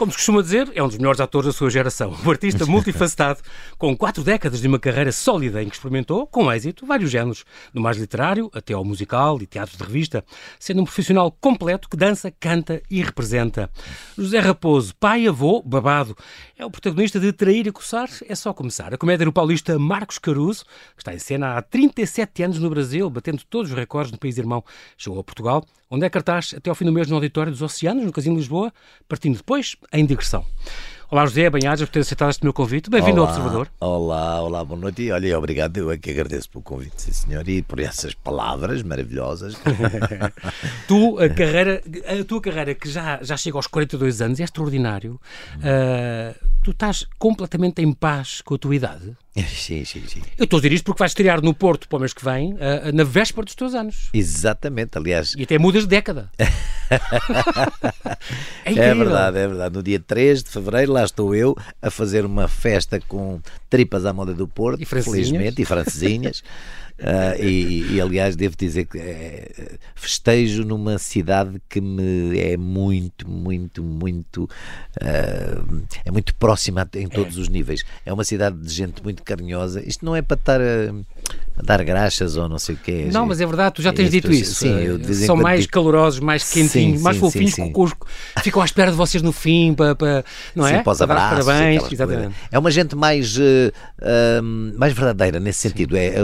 Como se costuma dizer, é um dos melhores atores da sua geração. Um artista multifacetado, com quatro décadas de uma carreira sólida em que experimentou, com êxito, vários géneros, do mais literário até ao musical e teatro de revista, sendo um profissional completo que dança, canta e representa. José Raposo, pai, avô, babado, é o protagonista de Trair e Coçar, é só começar. A comédia do paulista Marcos Caruso, que está em cena há 37 anos no Brasil, batendo todos os recordes no país irmão, chegou a Portugal, onde é cartaz até ao fim do mês no Auditório dos Oceanos, no Casino de Lisboa, partindo depois em digressão. Olá José, bem-ajas por ter aceitado este meu convite. Bem-vindo ao Observador. Olá, olá, boa noite. E olha, obrigado, eu é que agradeço pelo convite, sim senhor, e por essas palavras maravilhosas. tu, a carreira, a tua carreira que já, já chega aos 42 anos é extraordinário. Uh, tu estás completamente em paz com a tua idade? Sim, sim, sim. Eu estou a dizer isto porque vais estrear no Porto para o mês que vem, uh, na véspera dos teus anos. Exatamente, aliás. E até mudas de década. é, é, verdade, é verdade. No dia 3 de fevereiro, lá estou eu a fazer uma festa com tripas à moda do Porto, e felizmente, e francesinhas. Uh, e, e, aliás, devo dizer que é, festejo numa cidade que me é muito, muito, muito. Uh, é muito próxima em todos é. os níveis. É uma cidade de gente muito carinhosa. Isto não é para estar a, a dar graxas ou não sei o quê. Não, mas é verdade, tu já tens dito isso. Sim, eu São mais digo... calorosos, mais quentinhos, sim, mais sim, fofinhos, sim, sim. ficam à espera de vocês no fim, para, para não é? Sim, para os abraços. Parabéns, exatamente. É uma gente mais, uh, mais verdadeira nesse sentido. É,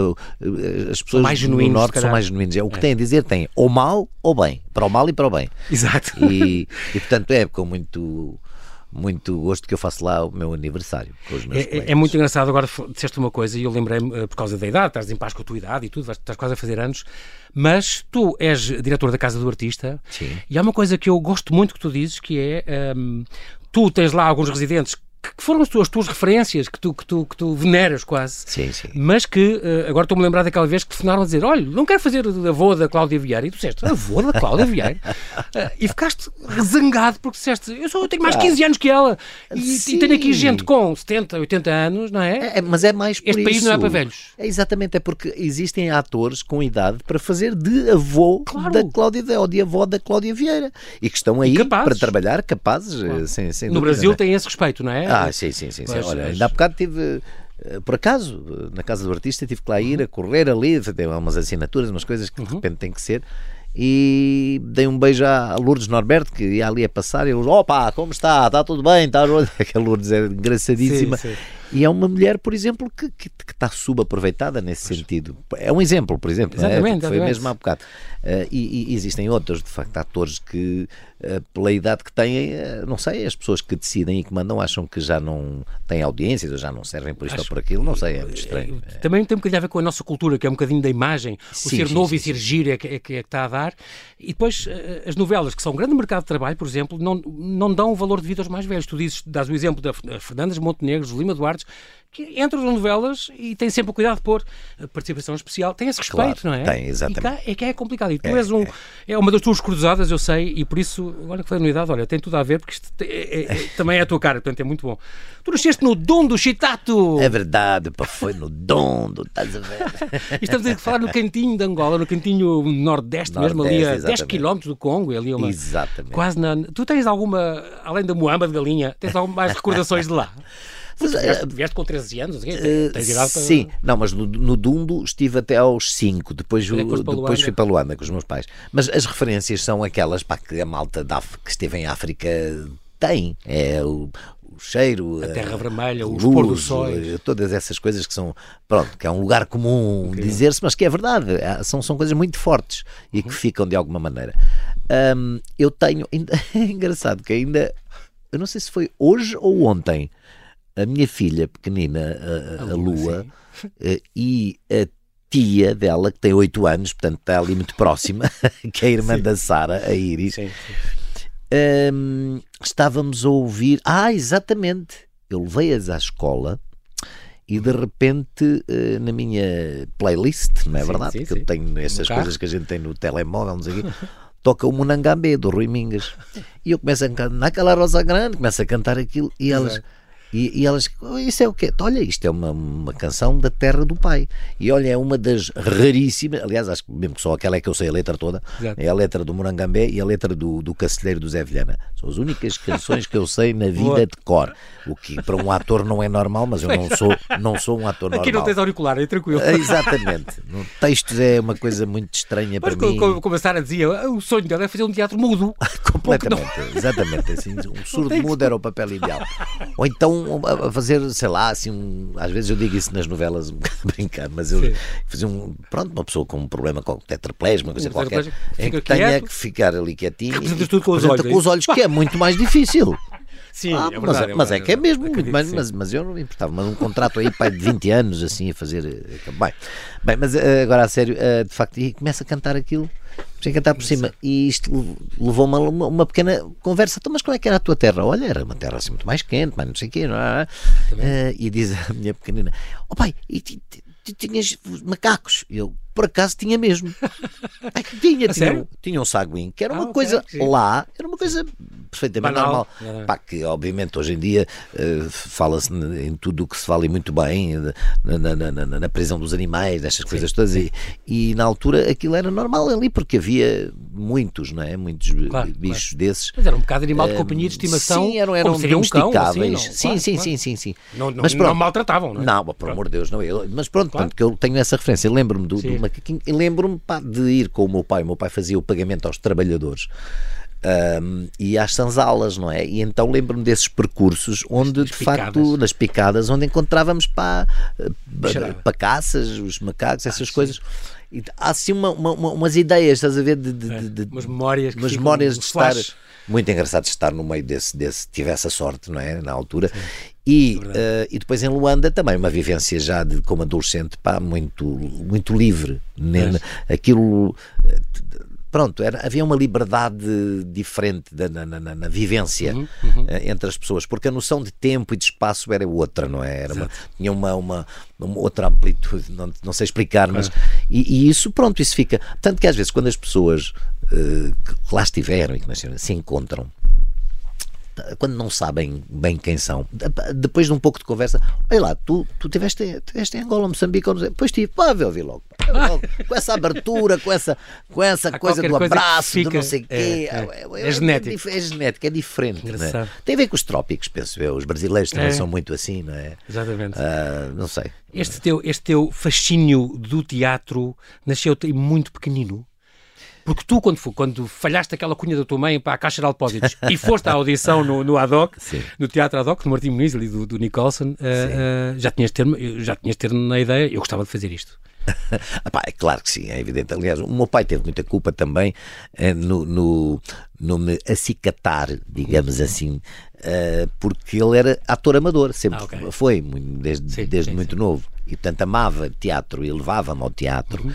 as pessoas mais genuínos, no norte são mais genuínos. É, o que é. têm a dizer tem ou mal ou bem. Para o mal e para o bem. Exato. E, e portanto é com muito muito gosto que eu faço lá o meu aniversário com os meus é, é, é muito engraçado, agora disseste uma coisa e eu lembrei-me, eh, por causa da idade, estás em paz com a tua idade e tudo, estás quase a fazer anos, mas tu és diretor da Casa do Artista Sim. e há uma coisa que eu gosto muito que tu dizes, que é, um, tu tens lá alguns residentes que foram as tuas, tuas referências, que tu, que, tu, que tu veneras quase, sim, sim. mas que uh, agora estou-me a lembrar daquela vez que telefonaram a dizer: Olha, não quero fazer avô da Cláudia Vieira. E tu disseste: Avô da Cláudia Vieira? uh, e ficaste zangado porque disseste: Eu, sou, eu tenho mais de 15 anos que ela e, e, tenho aqui gente com 70, 80 anos, não é? é, é mas é mais por Este isso. país não é para velhos. É exatamente, é porque existem atores com idade para fazer de avô claro. da Cláudia ou de avó da Cláudia Vieira e que estão aí para trabalhar capazes. Claro. Sem, sem no dúvida, Brasil é? tem esse respeito, não é? Ah, sim, sim, sim. Pois, Olha, ainda há bocado tive eh, por acaso, na casa do artista, tive que lá ir a correr ali, tem umas assinaturas, umas coisas que de uhum. repente tem que ser. E dei um beijo a Lourdes Norberto, que ia ali a passar, e eu, opa, como está? Está tudo bem? Está... Aquela Lourdes é engraçadíssima. Sim, sim. E é uma mulher, por exemplo, que, que, que está subaproveitada nesse pois. sentido. É um exemplo, por exemplo. Exatamente, é? Foi mesmo há bocado. Uh, e, e, existem outros, de facto, atores que, uh, pela idade que têm, uh, não sei, as pessoas que decidem e que mandam acham que já não têm audiências ou já não servem por isto Acho, ou por aquilo. Não sei, é muito estranho. Também tem um bocadinho a ver com a nossa cultura, que é um bocadinho da imagem. Sim, o ser sim, novo sim, e ser giro é que, é, que, é que está a dar. E depois, as novelas, que são um grande mercado de trabalho, por exemplo, não, não dão o valor devido aos mais velhos. Tu dizes, dás o exemplo da Fernandes Montenegro, Lima Duarte, que entram nas novelas e têm sempre o cuidado de pôr participação especial. Tem esse respeito, claro, não é? Tem, exatamente. É que é complicado. E tu é, és um. É. é. uma das tuas cruzadas, eu sei, e por isso, agora que foi na idade, olha, tem tudo a ver, porque isto é, é, é, também é a tua cara, portanto é muito bom. Tu nasceste no Dom do Chitato! É verdade, pá, foi no Dom do, estás a ver? estamos a falar no cantinho de Angola, no cantinho nordeste, nordeste mesmo, ali a exatamente. 10 km do Congo, ali uma. Exatamente. Quase na. Tu tens alguma, além da Moamba de Galinha, tens alguma mais recordações de lá? Mas, vieste, uh, vieste, com 13 anos? Uh, tens idade para... Sim, não, mas no, no, Dundo estive até aos 5, depois, depois, depois fui para Luanda com os meus pais. Mas as referências são aquelas para que a malta da, que esteve em África tem. É o, o cheiro, a terra vermelha, os pôr do sol, todas essas coisas que são, pronto, que é um lugar comum okay. dizer-se, mas que é verdade, é, são, são coisas muito fortes e que uhum. ficam de alguma maneira. Um, eu tenho, é engraçado que ainda, eu não sei se foi hoje ou ontem, a minha filha pequenina, a, a, a Lua, uh, e a tia dela, que tem 8 anos, portanto está ali muito próxima, que é a irmã sim. da Sara, a Iris, sim. Um, estávamos a ouvir. Ah, exatamente! Eu levei-as à escola e de repente uh, na minha playlist, não é sim, verdade? Sim, que eu tenho essas coisas que a gente tem no telemóvel, não sei o quê. Toca o Munangambé do Rui Mingas e eu começo a cantar naquela rosa grande, começo a cantar aquilo e elas. Exato E, e elas, "Oh, isso é o quê? Olha, isto é uma, uma canção da terra do pai. E olha, é uma das raríssimas, aliás, acho que mesmo que só aquela é que eu sei a letra toda, Exato. é a letra do Morangambé e a letra do, do Cacilheiro do Zé Vilhana. São as únicas canções que eu sei na vida Boa. de cor. O que para um ator não é normal, mas eu não sou, não sou um ator Aqui não normal. tens auricular, é tranquilo. É, Exatamente. No textos é uma coisa muito estranha Mas para como, mim. como, como a Sara dizia, o sonho dela é fazer um teatro mudo. Completamente, exatamente. Assim, um surdo mudo era o papel ideal. Ou então a a fazer, sei lá, assim, um- às vezes eu digo isso nas novelas, um bocado a brincar, mas eu Sim. fazer um, pronto, uma pessoa com um problema com tetraplégico, uma coisa qualquer, em que tenha quieto. que ficar ali quietinho e tudo com os olhos, com os é olhos, que é muito mais difícil. Sim, Ah, é mas, verdade. é, mas é que é mesmo, muito mais, mas, mas eu não me importava. Mas um contrato aí, pai, de 20 anos, assim, a fazer. eh, Bem, bem mas eh, agora a sério, eh, de facto, e começa a cantar aquilo, comecei a cantar por cima. E isto levou-me a uma, uma pequena conversa. Então, mas como é que era a tua terra? Olha, era uma terra assim muito mais quente, mas não sei o quê. Não é? Eh, e diz a minha pequenina: Ó pai, e tu tinhas macacos? Eu, por acaso, tinha mesmo. É que tinha, tinha, um- tinha um saguinho, que era Ah, uma ok, coisa lá, era uma coisa perfeitamente Banal. normal. É. Pá, que obviamente hoje em dia eh, fala-se em tudo o que se fala e muito bem, eh, na, na- na- na- prisão dos animais, destas coisas todas, e, e na altura aquilo era normal ali, porque havia muitos, não é? Muitos Claro, bichos desses. Mas era um bocado animal de companhia de estimação. Sim, eram, eram seria um cão, assim, domesticáveis. não? sim, Claro, sim, claro. sim, sim, sim. Não, não, Mas não pronto. maltratavam, não é? Não, por amor de Deus, não. Eu, mas pronto, Claro. que eu tenho essa referência. Lembro-me do, do Sim. macaquinho e lembro-me de ir com o meu pai. O meu pai fazia o pagamento aos trabalhadores. Ahm, e às sanzalas, não é? E então lembro-me desses percursos onde, As de picadas. facto, nas picadas, onde encontrávamos pá, Bicharada. para caças, os macacos, Ah, essas coisas. E há assim uma, uma- uma- umas ideias, estás a ver? De, de- É, de- de- umas memórias que umas memórias de uns estar muito engraçado de estar no meio desse, desse tive essa sorte, não é? Na altura. E, eh, e depois em Luanda também uma vivência já de, como adolescente, pá, muito, muito livre. né? Aquilo. Pronto, era, havia uma liberdade diferente da- na, na- na- vivência Uhum, eh, entre as pessoas, porque a noção de tempo e de espaço era outra, não é? Era uma, tinha uma, uma, uma outra amplitude, não, não sei explicar, mas. E, e isso, pronto, isso fica. Tanto que às vezes, quando as pessoas eh, que lá estiveram e que nasceram se encontram, quando não sabem bem quem são, de- depois de um pouco de conversa, olha lá, tu, tu tiveste, tiveste em Angola, Moçambique, ou não sei, depois tive, pá, eu vi logo, pá, eu vi logo, com essa abertura, com essa, com essa Há coisa do coisa abraço, do fica- não sei o quê. é, é. É genético. dif- É, genético, é diferente. é? Tem a ver com os trópicos, penso eu. Os brasileiros também É. são muito assim, não é? Exatamente. Ah, não sei. Este teu, este teu fascínio do teatro nasceu-te muito pequenino? Porque tu, quando, quando falhaste aquela cunha da tua mãe para a Caixa de Depósitos e foste à audição no, no ADOC, Sim. no Teatro ADOC, do Martim Muniz e do, do Nicholson, ah, ah, já tinhas ter já tinhas ter na ideia, eu gostava de fazer isto. Ah pá, é claro que sim, é evidente. Aliás, o meu pai teve muita culpa também eh, no, no, no me acicatar, digamos assim, eh, porque ele era ator amador, sempre Ah, ok. foi, desde, Sim, desde sim, muito novo. E portanto amava teatro e levava-me ao teatro. Uhum.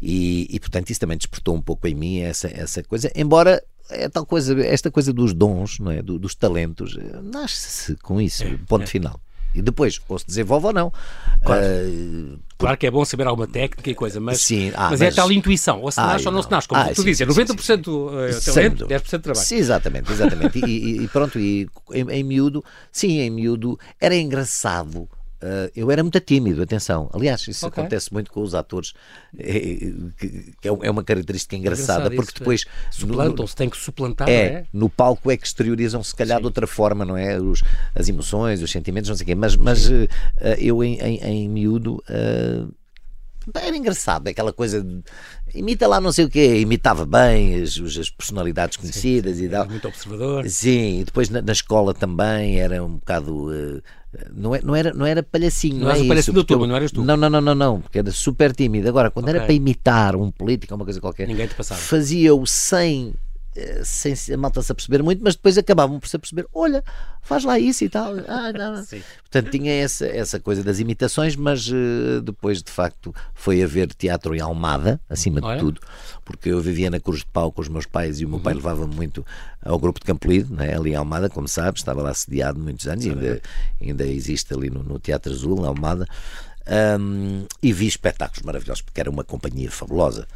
E, e portanto isso também despertou um pouco em mim essa, essa coisa, embora. É tal coisa, esta coisa dos dons, não é? Do- dos talentos, eh, nasce-se com isso, ponto final. E depois, ou se desenvolve ou não. Claro. Eh, Claro que é bom saber alguma técnica e coisa, mas, Sim, ah, mas, é mas- tal intuição, ou se Ai, nasce ou não se não. nasce, como Ah, tu sim, dizes, sim, 90% é Sem talento, dúvida. 10% trabalho. Sim, exatamente, exatamente. E, e- e pronto, e em, em miúdo, sim, em miúdo, era engraçado. Uh, eu era muito tímido, atenção. Aliás, isso Ok. acontece muito com os atores, eh, que, que é um- é uma característica engraçada, Engraçado porque isso, depois. é. suplantam-se, tem que suplantar, é, é? no palco é que exteriorizam se calhar de outra forma, não é? Os, as emoções, os sentimentos, não sei o quê. Mas, mas eh, eu em, em, em miúdo eh, era engraçado, aquela coisa de imita lá não sei o quê, imitava bem as, as personalidades conhecidas e tal. Muito observador. Sim, e depois na, na escola também era um bocado. eh, não, é- não era, não era palhacinho, Não não, é o palhacinho turma, eu- não eras tu? Não, não, não, não, não, porque era super tímido. Agora, quando era Ok. para imitar um político uma coisa qualquer, Ninguém te passava. fazia-o sem, sem se- a malta se aperceber muito, mas depois acabavam por se aperceber: olha, faz lá isso e tal. Ah, não. Sim. Portanto, tinha essa, essa coisa das imitações, mas eh, depois, de facto, foi a ver teatro em Almada, acima Olha. de tudo, porque eu vivia na Cruz de Pau com os meus pais e o meu Uhum. pai levava-me muito ao grupo de Campolide, né, ali em Almada, como sabes, estava lá sediado muitos anos, ainda, ainda existe ali no, no Teatro Azul, na Almada, Ahm, e vi espetáculos maravilhosos, porque era uma companhia fabulosa.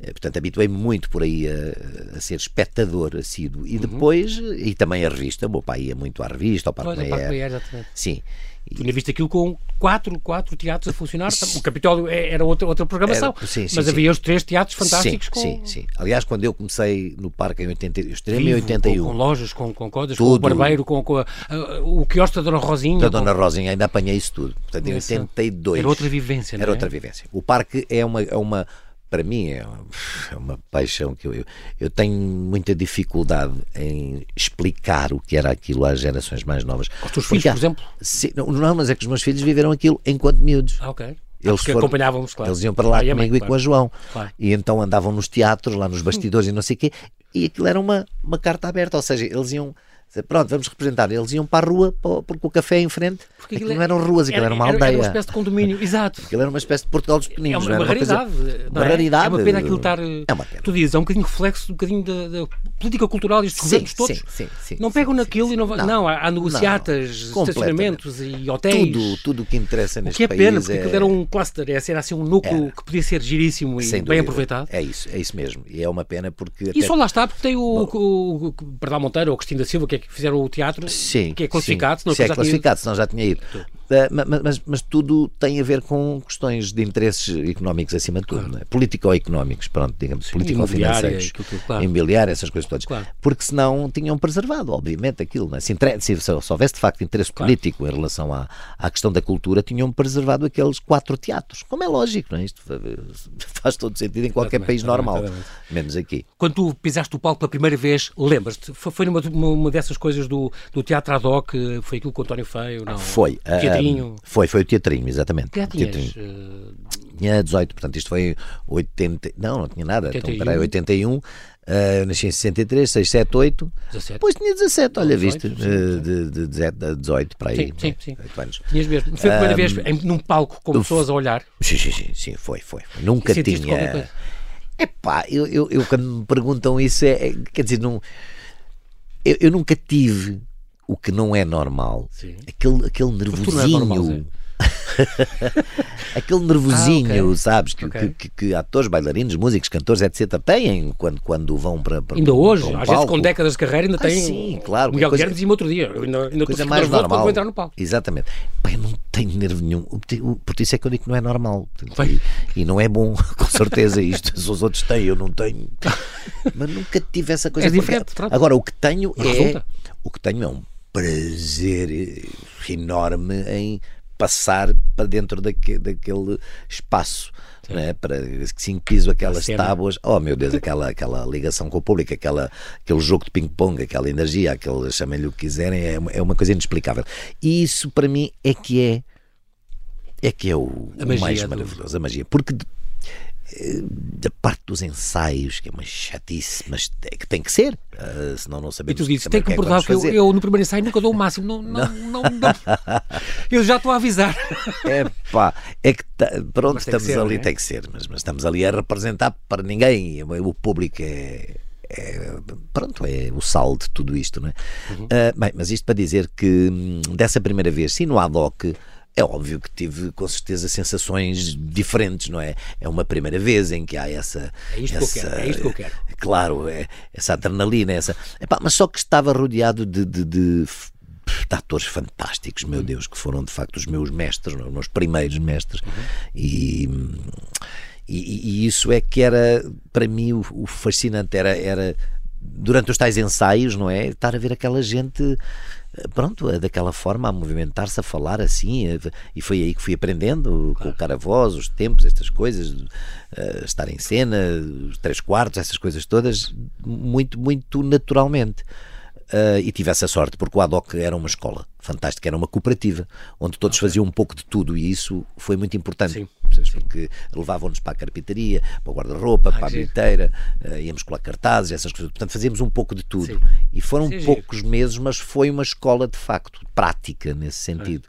Eh, portanto, habituei-me muito por aí a, a, ser espectador assíduo. E uhum. depois, uhum. e também a revista, o meu pai ia muito à revista, ao Parque Meyer. Sim. Tu tinha visto aquilo com quatro, quatro teatros a funcionar. O Capitólio é, era outra, outra programação. Era, sim, sim, mas sim. havia os três teatros fantásticos. Sim, com... sim, sim. Aliás, quando eu comecei no parque em 80, eu estreei em 81. Com, com lojas, com, com coisas, tudo. com o barbeiro, com, com a, a, o quiosque da Dona Rosinha. Da Dona Rosinha, ainda apanhei isso tudo. Portanto, em 82. Era outra vivência, não Era é? outra vivência. O parque é uma, é uma para mim é, é uma paixão que eu, eu, tenho muita dificuldade em explicar o que era aquilo às gerações mais novas. Aos teus filhos, por exemplo? Sim, não, mas é que os meus filhos viveram aquilo enquanto miúdos. Ah, ok. Eles foram, acompanhávamos, claro. Eles iam para lá ah, comigo e, com a João. Claro. E então andavam nos teatros, lá nos bastidores e não sei o quê. E aquilo era uma, uma carta aberta, ou seja, eles iam Pronto, vamos representar. Eles iam para a rua, porque o café é em frente. Porque aquilo, aquilo não eram ruas, aquilo era, era uma aldeia. Era uma espécie de condomínio, exato. Aquilo era uma espécie de Portugal dos Peninos. É uma, uma raridade. Coisa, uma, é? raridade. É uma pena aquilo estar. É uma pena. Tu dizes, é um bocadinho reflexo um bocadinho da, da política cultural e estes governos todos. Sim, sim, sim, não pegam naquilo e não, não, não há, negociatas, estacionamentos e hotéis. Tudo, tudo o que interessa neste país. O que é pena, porque é... aquilo era um cluster, era assim um núcleo que podia ser giríssimo e bem aproveitado. É isso, é isso mesmo. E é uma pena porque. E só lá está, porque tem o Perdão Monteiro ou Cristina Silva, que é que fizeram o teatro sim, que é classificado, sim, se é classificado, senão já tinha ido. Uh, mas, mas, mas, tudo tem a ver com questões de interesses económicos acima de tudo, claro. é? político-económicos, pronto, digamos, político-financeiros, claro. imobiliário, essas coisas todas. Claro. Porque senão tinham preservado, obviamente, aquilo. Né? Se, se, se, houvesse de facto interesse político em relação à, à questão da cultura, tinham preservado aqueles quatro teatros. Como é lógico, não é? Isto faz todo sentido em qualquer país normal, exatamente. menos aqui. Quando tu pisaste o palco pela primeira vez, lembras-te? Foi numa uma dessas coisas do, do teatro ad hoc, foi aquilo com o António Feio? Não? Foi. Uh, teatrinho? Foi, foi o teatrinho, exatamente. Que teatrinho. Uh... Tinha 18, portanto isto foi 80. Não, não tinha nada. 81. Então, peraí, 81. Uh, nasci em 63, 6, 7, 8. 17. Depois tinha 17, olha, 18, viste? Uh, de, de, de 18 para aí. Sim, sim, sim. Anos. Tinhas mesmo. Foi a primeira um, vez em, num palco com pessoas a olhar? Sim, sim, sim, sim foi, foi. Nunca tinha. Epá, eu, eu, eu quando me perguntam isso, é, é quer dizer, não, eu, eu nunca tive o que não é normal. Sim. Aquele, aquele nervosinho. É normal, aquele nervosinho, ah, okay. sabes, que, okay. que, que, atores, bailarinos, músicos, cantores, etc., têm quando, quando vão para, para Ainda hoje, um às vezes com décadas de carreira, ainda ah, têm. Sim, claro. Miguel coisa, Guilherme dizia outro dia, eu ainda, ainda coisa mais normal. vou entrar no palco. Exatamente. Pai, não tenho nervo nenhum. Por isso é que eu digo que não é normal. E, e, não é bom, com certeza, isto. Se os outros têm, eu não tenho. Mas nunca tive essa coisa. É diferente. Agora, o que tenho é. Resulta. O que tenho é um prazer enorme em passar para dentro daque, daquele espaço. Né, para assim piso aquelas tábuas, oh meu Deus, aquela, aquela ligação com o público, aquela, aquele jogo de ping-pong, aquela energia, aquele chamem-lhe o que quiserem, é, é uma coisa inexplicável. E isso para mim é que é é que é o, o mais maravilhoso, a magia, porque da parte dos ensaios, que é uma chatice, mas é que tem que ser, uh, senão não sabemos. E tu dizes, tem que comportar que, é que eu, eu, no primeiro ensaio nunca dou o máximo, não, não, não, não eu já estou a avisar. É pá, é que tá, pronto, estamos ser, ali, é? tem que ser, mas, mas estamos ali a representar para ninguém, o público é, é, pronto, é o sal de tudo isto, não é? Uhum. Uh, bem, mas isto para dizer que hum, dessa primeira vez, sim, no ad hoc, é óbvio que tive com certeza sensações diferentes, não é? É uma primeira vez em que há essa. É isto essa, que eu quero, é isto que eu quero. Claro, é, essa adrenalina, essa. Epá, mas só que estava rodeado de, de, de de atores fantásticos, meu uhum. Deus, que foram de facto os meus mestres, os meus primeiros mestres. Uhum. E, e, e, isso é que era, para mim, o, o, fascinante era, era durante os tais ensaios, não é? Estar a ver aquela gente pronto, é daquela forma a movimentar-se, a falar assim, e foi aí que fui aprendendo, claro. colocar a voz, os tempos, estas coisas, uh, estar em cena, os três quartos, essas coisas todas, muito, muito naturalmente. Uh, e tive essa sorte, porque o ADOC era uma escola fantástica, era uma cooperativa, onde todos okay. faziam um pouco de tudo, e isso foi muito importante. Sim porque levavam-nos para a carpintaria, para o guarda-roupa, para a bilheteira, uh, íamos colar cartazes, essas coisas. Portanto, fazíamos um pouco de tudo. Sim. E foram Sim, poucos giro. meses, mas foi uma escola de facto prática nesse sentido.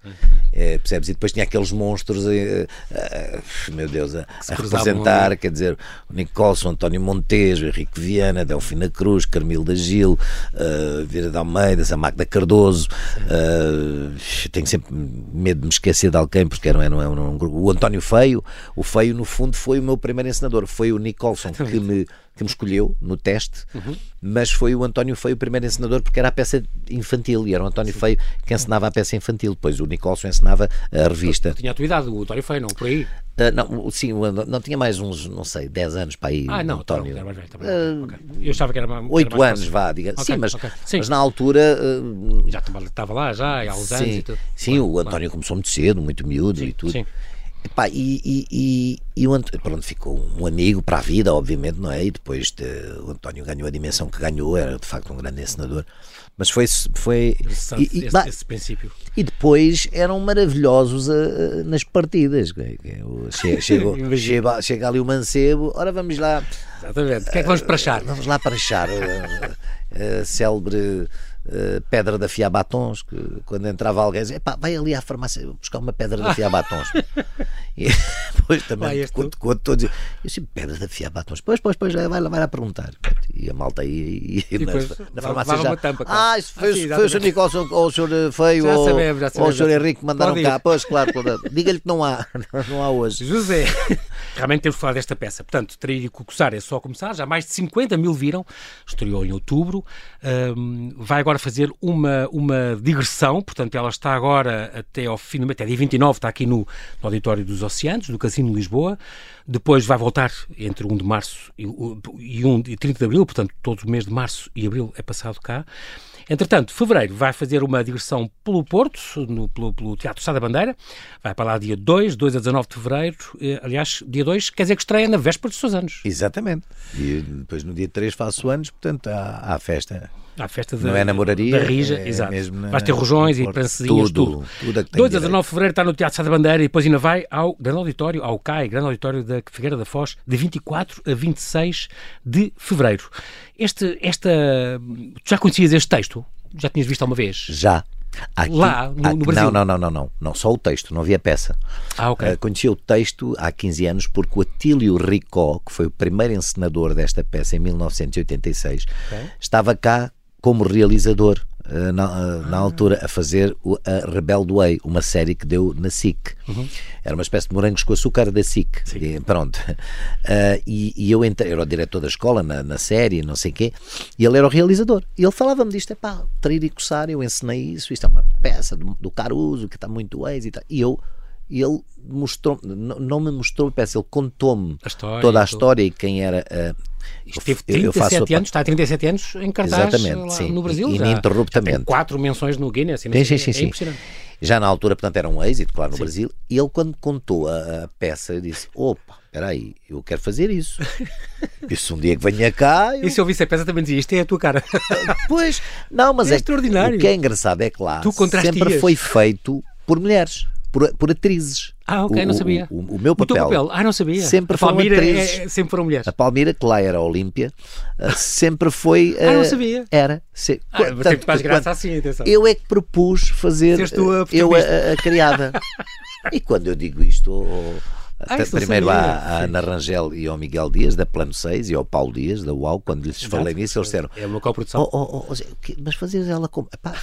É, percebes? E depois tinha aqueles monstros, uh, uh, meu Deus, a, a representar, ali. quer dizer, o Nicolson, António Montejo, Henrique Viana, Delfina Cruz, Carmilda Gil, uh, Vira de Almeida, Magda Cardoso. tenho sempre medo de me esquecer de alguém, porque era, era, era um, um, o António Feio feio. O feio, no fundo, foi o meu primeiro encenador. Foi o Nicholson que me, que me escolheu no teste, uhum. mas foi o António Feio o primeiro encenador porque era a peça infantil e era o António Sim. Feio que ensinava a peça infantil. Depois o Nicolson ensinava a revista. Eu tinha a tua idade, o António Feio, não? Por aí? Uh, não, sim, não tinha mais uns, não sei, 10 anos para aí. Ah, não, António. Era mais velho, também. Uh, okay. Eu achava que era mais. 8 anos, fácil. vá, diga. Okay, sim, mas, okay. sim, mas na altura. Uh, já estava lá, já, há uns anos e tudo. Sim, o António começou muito cedo, muito miúdo sim, e tudo. Sim. Epá, e, e, e, e, o António, pronto, ficou um amigo para a vida, obviamente, não é? E depois de, o António ganhou a dimensão que ganhou, era de facto um grande encenador. Mas foi. foi e, esse, bah, esse, princípio. E depois eram maravilhosos a, a, nas partidas. Chega, chega, chega, chega, ali o mancebo, ora vamos lá. Exatamente. O que é que vamos para achar? Vamos lá para achar. a, a célebre Uh, pedra de afiar batons, que quando entrava alguém dizia, vai ali à farmácia buscar uma pedra de afiar batons. e depois também, quando, quando todos eu disse, pedra de afiar batons, pois, pois, pois, vai, vai lá perguntar. E a malta aí e, e na, na, farmácia já. Tampa, claro. Ah, isso foi, assim, foi o Sr. Nicolson ou o Sr. Feio já ou, sabemos, já sabemos, ou o Sr. Henrique que mandaram cá. Pois, claro, diga-lhe que não há, não há hoje. José, realmente temos falar desta peça. Portanto, teria que começar, é só começar. Já mais de 50 mil viram, estreou em outubro. Um, vai agora fazer uma, uma digressão, portanto, ela está agora até ao fim, até dia 29, está aqui no, no Auditório dos Oceanos, no Casino Lisboa. Depois vai voltar entre 1 de março e, e, 1, e 30 de abril, portanto, todo o mês de março e abril é passado cá. Entretanto, fevereiro vai fazer uma digressão pelo Porto, no, pelo, pelo Teatro Sá da Bandeira. Vai para lá dia 2, 2 a 19 de fevereiro. Eh, aliás, dia 2 quer dizer que estreia na véspera dos seus anos. Exatamente. E depois no dia 3 faço anos, portanto há, há festa à festa da, não é namoraria, da Rija, é exato. Mesmo Vais ter rojões e prancesinhas, tudo. tudo. tudo 2 a 19 de fevereiro está no Teatro Sá da Bandeira e depois ainda vai ao Grande Auditório, ao CAI, Grande Auditório da Figueira da Foz, de 24 a 26 de fevereiro. Este, esta, tu já conhecias este texto? Já tinhas visto alguma vez? Já. Aqui, lá, no, aqui, no Brasil? Não, não, não, não, não. Só o texto, não havia peça. Ah, ok. Uh, conheci o texto há 15 anos porque o Atílio Ricó, que foi o primeiro encenador desta peça em 1986, okay. estava cá como realizador uh, na, uh, na, altura a fazer o, a Rebelde Way, uma série que deu na SIC. Uhum. Era uma espécie de morangos com açúcar da SIC. E, pronto. Uh, e, e, eu entrei, era o diretor da escola na, na série, não sei o quê, e ele era o realizador. E ele falava-me disto: é pá, Trair e Coçar, eu ensinei isso, isto é uma peça do, do Caruso que está muito êxito. E eu e ele mostrou não, não me mostrou a peça, ele contou-me toda a história e quem era uh, Esteve 37 anos, está há 37 anos em cartaz Exatamente, sim. no Brasil. Ininterruptamente. Quatro menções no Guinness. Sim, sim, sim, sim. É já na altura, portanto, era um êxito, claro, no sim. Brasil. E ele, quando contou a, a peça, eu disse: opa, espera aí, eu quero fazer isso. Isso um dia que venha cá. Eu... E se eu visse a peça também dizia: isto é a tua cara. Pois, não, mas é, é extraordinário. O que é engraçado é que lá sempre foi feito por mulheres por, por atrizes. Ah, ok, o, não sabia. O, o, o meu papel, papel. Ah, não sabia. Sempre a Palmira atrizes. É, sempre foram mulheres. A Palmira, que lá era a Olímpia, eh, sempre foi. Ah, não eh, sabia. Era. Se, ah, tanto, tanto, mais graça assim, atenção. Eu é que propus fazer. A eu a, a, criada. e quando eu digo isto. Oh, ah, primeiro à, à Ana Rangel e ao Miguel Dias, da Plano 6, e ao Paulo Dias, da UAU, quando lhes falei nisso, eles disseram: É uma coprodução. Oh, oh, oh, mas fazias ela como. Epá,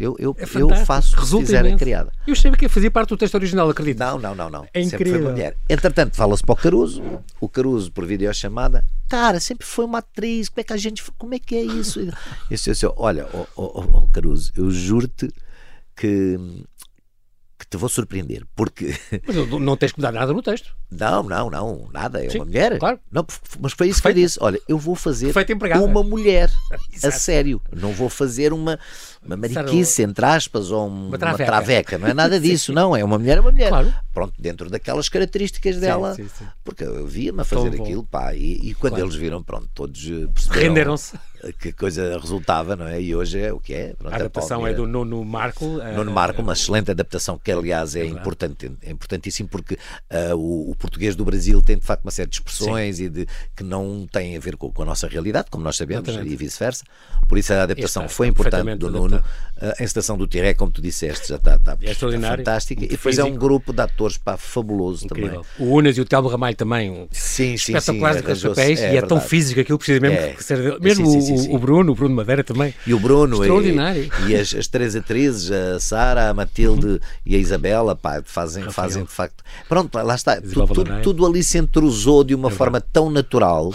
eu, eu, é eu faço se quiser a criada. Eu sabia que fazia parte do texto original, acredito. Não, não, não, não. É sempre incrível. foi mulher. Entretanto, fala-se para o Caruso, o Caruso por videochamada, cara, sempre foi uma atriz, como é que a gente, como é que é isso? Eu disse assim, olha, oh, oh, oh, Caruso, eu juro-te que que te vou surpreender, porque... Mas não tens que mudar nada no texto. Não, não, não, nada, é Sim, uma mulher. Claro. Não, mas foi isso Perfeito. que eu disse, olha, eu vou fazer uma mulher, a sério, não vou fazer uma, uma mariquice, entre aspas, ou um, uma, traveca. uma, traveca. não é nada disso, não, é uma mulher, é uma mulher. Claro. Pronto, dentro daquelas características dela, sim, sim, porque eu via-me a fazer Tão aquilo, pá, e, e quando claro. eles viram, pronto, todos eh, perceberam... Renderam-se que coisa resultava, não é? E hoje é o que é. Pronto, a adaptação é do Nuno Marco. Nuno Marco, uma excelente adaptação, que aliás é, é importante, é importantíssimo porque uh, o, o, português do Brasil tem de facto uma série de expressões Sim. e de que não têm a ver com, com, a nossa realidade, como nós sabemos, Exatamente. e vice-versa. Por isso a adaptação Esta, foi importante do Nuno. Bruno. A encenação do Tiré, como tu disseste, já está, está, É extraordinário. está fantástica. E depois é um grupo de atores pá, fabuloso Incrível. também. O Unas e o Telmo Ramalho também. Sim, sim, espetaculares sim. papéis É e é tão verdade. físico aquilo precisa mesmo É. ser- mesmo Sim, o- sim, sim. o Bruno, o Bruno Madeira também. E o Bruno Extraordinário. e, e as, as três atrizes, a Sara, a Matilde e a Isabela, pá, fazem, Rafael. fazem de facto. Pronto, lá está. Isabel Tu- tu- Valadares. tudo ali se entrosou de uma forma tão natural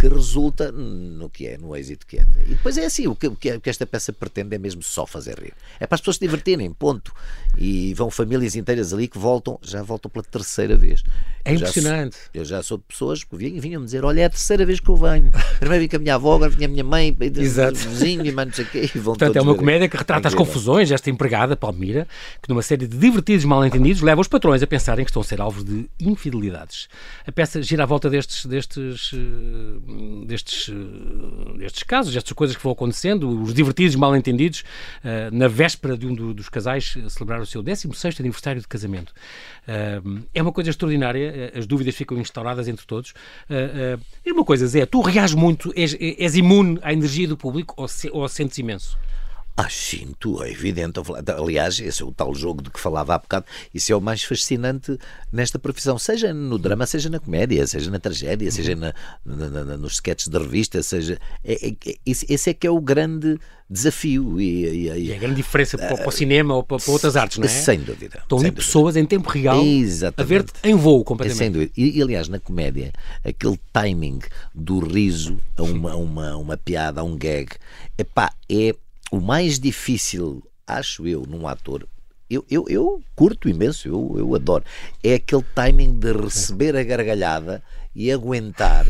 que resulta no que é, no êxito que é. E depois é assim, o que, o que, o que esta peça pretende é mesmo só fazer rir. É para as pessoas se divertirem, ponto. E vão famílias inteiras ali que voltam, já voltam pela terceira vez. É Eu já impressionante. eu já sou de pessoas que vinham, vinham-me dizer: Olha, é a terceira vez que eu venho. Primeiro vim com a minha avó, agora vinha a minha mãe, Exato. vizinho e mais não sei o quê. E vão Portanto, é uma comédia que retrata as confusões desta empregada, Palmira, que numa série de divertidos mal-entendidos leva os patrões a pensarem que estão a ser alvos de infidelidades. A peça gira à volta destes, destes, eh, destes, destes casos, destas coisas que vão acontecendo, os divertidos mal-entendidos, eh, na véspera de um do- dos casais celebrar o seu 16º aniversário de casamento. Eh, É uma coisa extraordinária, eh, as dúvidas ficam instauradas entre todos. E uma coisa, Zé, tu reages muito, és, és imune à energia do público ou, se, ou sentes imenso? Ah, sinto, é evidente. Aliás, esse é o tal jogo de que falava há bocado. Isso é o mais fascinante nesta profissão, seja no drama, seja na comédia, seja na tragédia, seja na, na- na- nos sketches de revista, seja. é- é- é- esse, é que é o grande desafio. E, e- e- a grande diferença para, para o cinema ou para, para outras artes, não é? Sem dúvida. Estão ali dúvida. pessoas em tempo real a Exatamente. ver-te em voo completamente. sem dúvida. E, e, aliás, na comédia, aquele timing do riso a uma, a uma, a uma piada, a um gag, epá, é o mais difícil, acho eu, num ator. Eu, eu, eu curto imenso, eu, eu adoro. É aquele timing de receber a gargalhada e aguentar,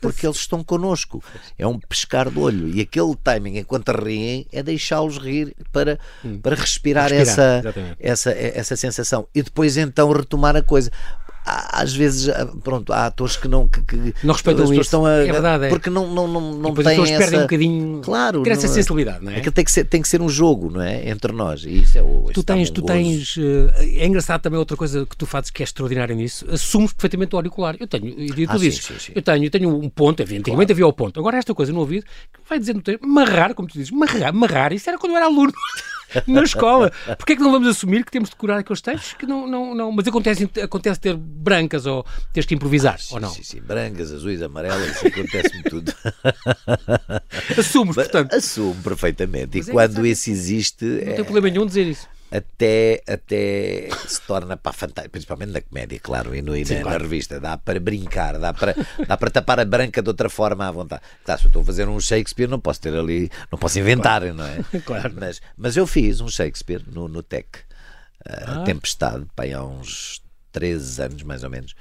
porque eles estão connosco. É um pescar de olho. E aquele timing, enquanto riem, é deixá-los rir para, para respirar, Respirar, essa, exatamente. essa, essa sensação e depois então retomar a coisa. Há- Às vezes, ah, pronto, há atores que não que, que- Não respeitam isso. Estão a, É verdade, é. Porque não, não, não, não têm essa... perdem um bocadinho Claro, ter essa não é? sensibilidade, não é? Aquilo tem que, ser, tem que ser um jogo, não é? Entre nós. E isso é o. Tu tens, tu tens. eh, É engraçado também outra coisa que tu fazes que é extraordinária nisso. Assumes perfeitamente o auricular. Eu tenho, e tu Ah, sim, dizes, sim, sim. eu tenho, eu tenho um ponto, havia- antigamente havia o ponto. Agora esta coisa no ouvido que vai dizendo, marrar, como tu dizes, marrar, marrar, isso era quando eu era aluno. Na escola. Porquê é que não vamos assumir que temos de decorar aqueles textos que não. não, não mas acontece, acontece ter brancas ou teres que improvisar, Sim, ou não? Sim, sim, brancas, azuis, amarelas, isso acontece-me tudo. Assumes, portanto. Assumo perfeitamente. Mas E é quando isso existe, Não é- tem problema nenhum dizer isso. Até, até se torna para fantástico, principalmente na comédia, claro, e, no, e na, na revista. Dá para brincar, dá para, dá para tapar a branca de outra forma à vontade. Claro, se eu estou a fazer um Shakespeare, não posso ter ali, não posso inventar, não é? Claro. Mas, mas eu fiz um Shakespeare no, no TEC, uh, Ah. Tempestade, pai, há uns 13 anos mais ou menos.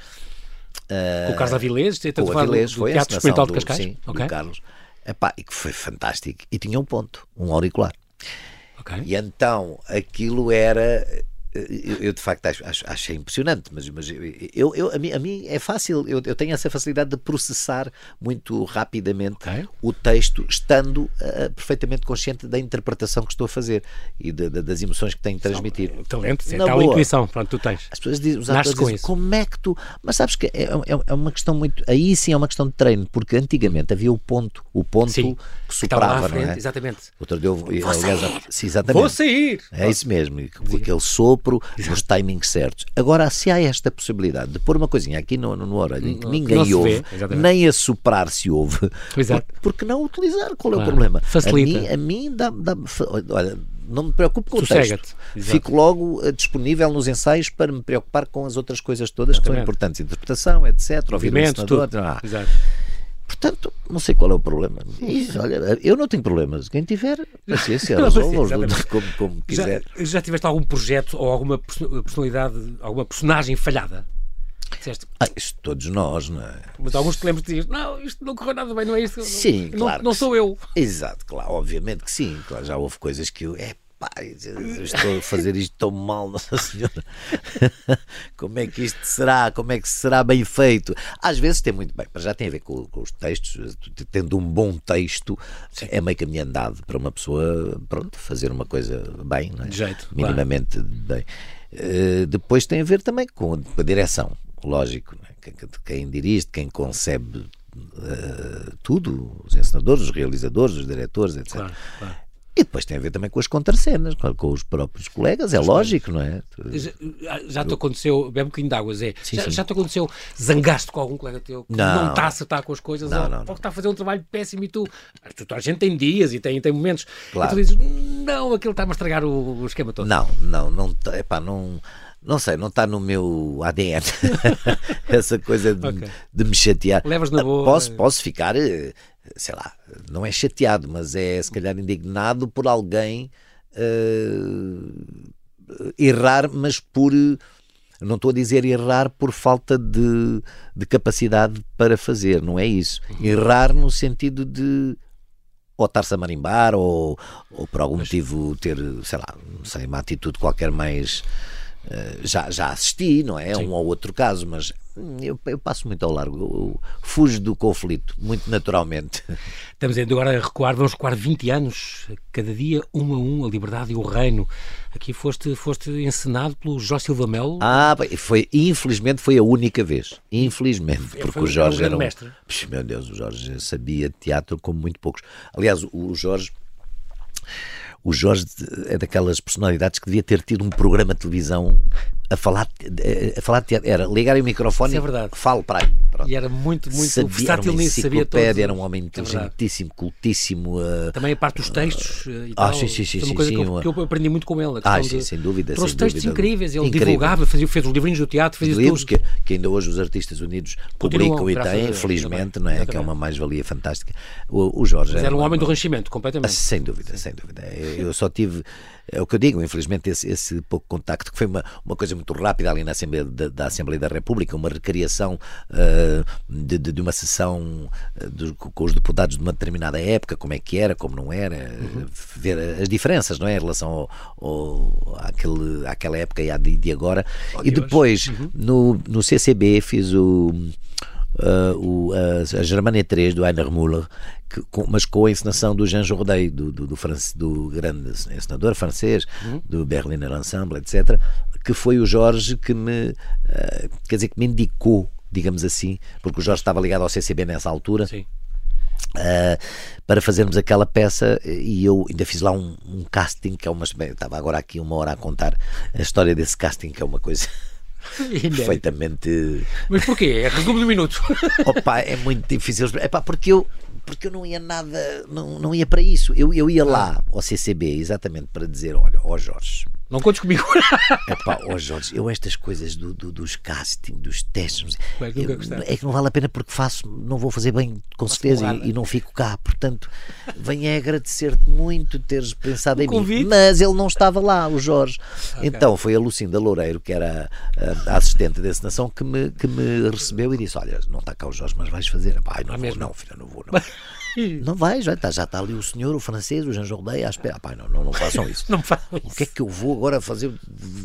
Com o Carlos Avilés, Com o Avilés, foi Teatro Experimental de do, Cascais. sim, Ok. do Carlos. Epá, e que foi fantástico. E tinha um ponto, um auricular. Ok. E então aquilo era. Eu, eu, de facto acho, acho, achei impressionante, mas, mas eu, eu, a, mim, a mim é fácil, eu, eu tenho essa facilidade de processar muito rapidamente Ok. o texto, estando ah, perfeitamente consciente da interpretação que estou a fazer e de- de- das emoções que tenho de transmitir. Talento, é Na tal boa. intuição, pronto, tu tens. As pessoas dizem, os atores com dizem, isso. como é que tu. Mas sabes que é, é- é uma questão muito. Aí sim é uma questão de treino, porque antigamente havia o ponto, o ponto Sim, que que lá à soprava, não frente, é? exatamente. Outro dia, eu- aliás, sim, exatamente. Vou sair! É isso mesmo, com aquele sopro, nos timings certos. Agora, se há esta possibilidade de pôr uma coisinha aqui no, no, no orelho em que ninguém se ouve, vê, exatamente. nem a soprar se ouve, por, por que não utilizar? Qual é o problema? Facilita. A mim, mim dá, dá olha, não me preocupo com o texto. Fico logo eh, disponível nos ensaios para me preocupar com as outras coisas todas que são Exatamente. importantes. Interpretação, etc. Ouvir o encenador, tudo. ah. Exato. Portanto, não sei qual é o problema. Isso, olha, eu não tenho problemas. Quem tiver, paciência, Não, resolva como, como Já, quiser. já tiveste algum projeto ou alguma perso- personalidade, alguma personagem falhada? Ah, isso todos nós, não é? mas alguns te lembras de dizer, não, isto não correu nada bem, não é isto. não- Sim, não, claro Não que sou eu. Exato, claro, obviamente que sim. Claro, já houve coisas que eu. É eu estou a fazer isto tão mal, Nossa Senhora. Como é que isto será? Como é que será bem feito? Às vezes tem muito bem, mas já tem a ver com, com os textos. Tendo um bom texto, é meio caminho andado para uma pessoa, pronto, fazer uma coisa bem, é? De jeito, claro. minimamente bem. Eh, depois tem a ver também com a direção, lógico, é? quem, dirige, quem concebe eh, tudo, os encenadores, os realizadores, os diretores, etc. Claro, claro. E depois tem a ver também com as contracenas, com, os próprios colegas, é lógico, não é? Já, já te aconteceu, bebe um bocadinho de água, Zé. Sim, já, sim. já, te aconteceu, zangaste com algum colega teu que não, não está a acertar com as coisas, não, ou, não, ou está a fazer um trabalho péssimo e tu, tu, a gente tem dias e tem, tem momentos, claro. e tu dizes, não, aquilo está-me a estragar o, o, esquema todo. Não, não, não, epá, não não sei, não está no meu ADN essa coisa de, okay. de, me chatear. Levas na boa. Posso, posso ficar, eh, sei lá, não é chateado, mas é se calhar indignado por alguém uh, errar, mas por. Não estou a dizer errar por falta de, de capacidade para fazer, não é isso. Errar no sentido de ou estar-se a marimbar ou, ou por algum motivo ter, sei lá, não sei, uma atitude qualquer mais eh, já, já assisti, não é? Sim. Um ou outro caso, mas eu, eu, passo muito ao largo, fujo do conflito, muito naturalmente. Estamos ainda agora a recuar, vamos recuar 20 anos, cada dia um a um, a liberdade e o reino. Aqui foste, foste encenado pelo Jorge Silva Melo. Ah, foi, infelizmente foi a única vez. Infelizmente, porque foi, o Jorge era um. Mestre. Meu Deus, o Jorge sabia teatro como muito poucos. Aliás, o Jorge o Jorge é daquelas personalidades que devia ter tido um programa de televisão a falar, a falar de teatro. Era ligar o microfone Isso é verdade. e falo para aí. Pronto. E era muito, muito sabia, versátil nisso, sabia tudo. Era um homem é inteligentíssimo, é cultíssimo. Uh, Também a parte dos textos uh, e ah, tal. Sim, sim, sim. Uma coisa sim, que, eu, que, eu, aprendi muito com ele. Ah, sim, de, sem dúvida. Trouxe textos dúvida. incríveis. Ele Incrível. divulgava, fazia, fez os livrinhos do teatro, fazia livros que, que, ainda hoje os artistas unidos publicam e têm, felizmente, não é? Que é uma mais-valia fantástica. O, o Jorge Mas era um homem do Renascimento, completamente. Ah, sem dúvida, sem dúvida. Eu só tive é o que eu digo, infelizmente, esse, esse pouco contacto, que foi uma, uma coisa muito rápida ali na Assembleia da, da Assembleia da República, uma recriação uh, de, de, uma sessão uh, de, com os deputados de uma determinada época, como é que era, como não era, uhum. ver as diferenças, não é, em relação ao, ao, àquele, àquela época e à de, de agora. Oh, e depois, uhum. no, no CCB, fiz o uh, o, a, a Germania 3 do Heiner Müller, que, com, mas com a encenação do Jean Jourdain, do, do, do, france, do grande encenador francês, uhum. do Berliner Ensemble, etc., que foi o Jorge que me, uh, quer dizer, que me indicou, digamos assim, porque o Jorge estava ligado ao CCB nessa altura. Sim. Uh, para fazermos aquela peça e eu ainda fiz lá um, um casting que é uma estava agora aqui uma hora a contar a história desse casting que é uma coisa perfeitamente. Mas porquê? É resumo do minuto. Opa, é muito difícil. É pá, porque eu, porque eu não ia nada, não, não ia para isso. Eu, eu ia lá ao CCB exatamente para dizer: olha, ó Jorge, não contes comigo. É pá, ó Jorge, eu estas coisas do, do, dos casting, dos testes, Mas eu, é que não vale a pena porque faço, não vou fazer bem com certeza e, e, não fico cá. Portanto, venho a agradecer-te muito teres pensado o em convite? mim. Mas ele não estava lá, o Jorge. Okay. Então foi a Lucinda Loureiro, que era a, a, assistente desse nação, que me, que me recebeu e disse: Olha, não está cá o Jorge, mas vais fazer. Pai, não, ah, vou, não, filha, não vou. Não. Não vais, já está, já está ali o senhor, o francês, o Jean Jourdain à espera. pai, não, não, não façam isso. não façam isso. O que é que eu vou agora fazer,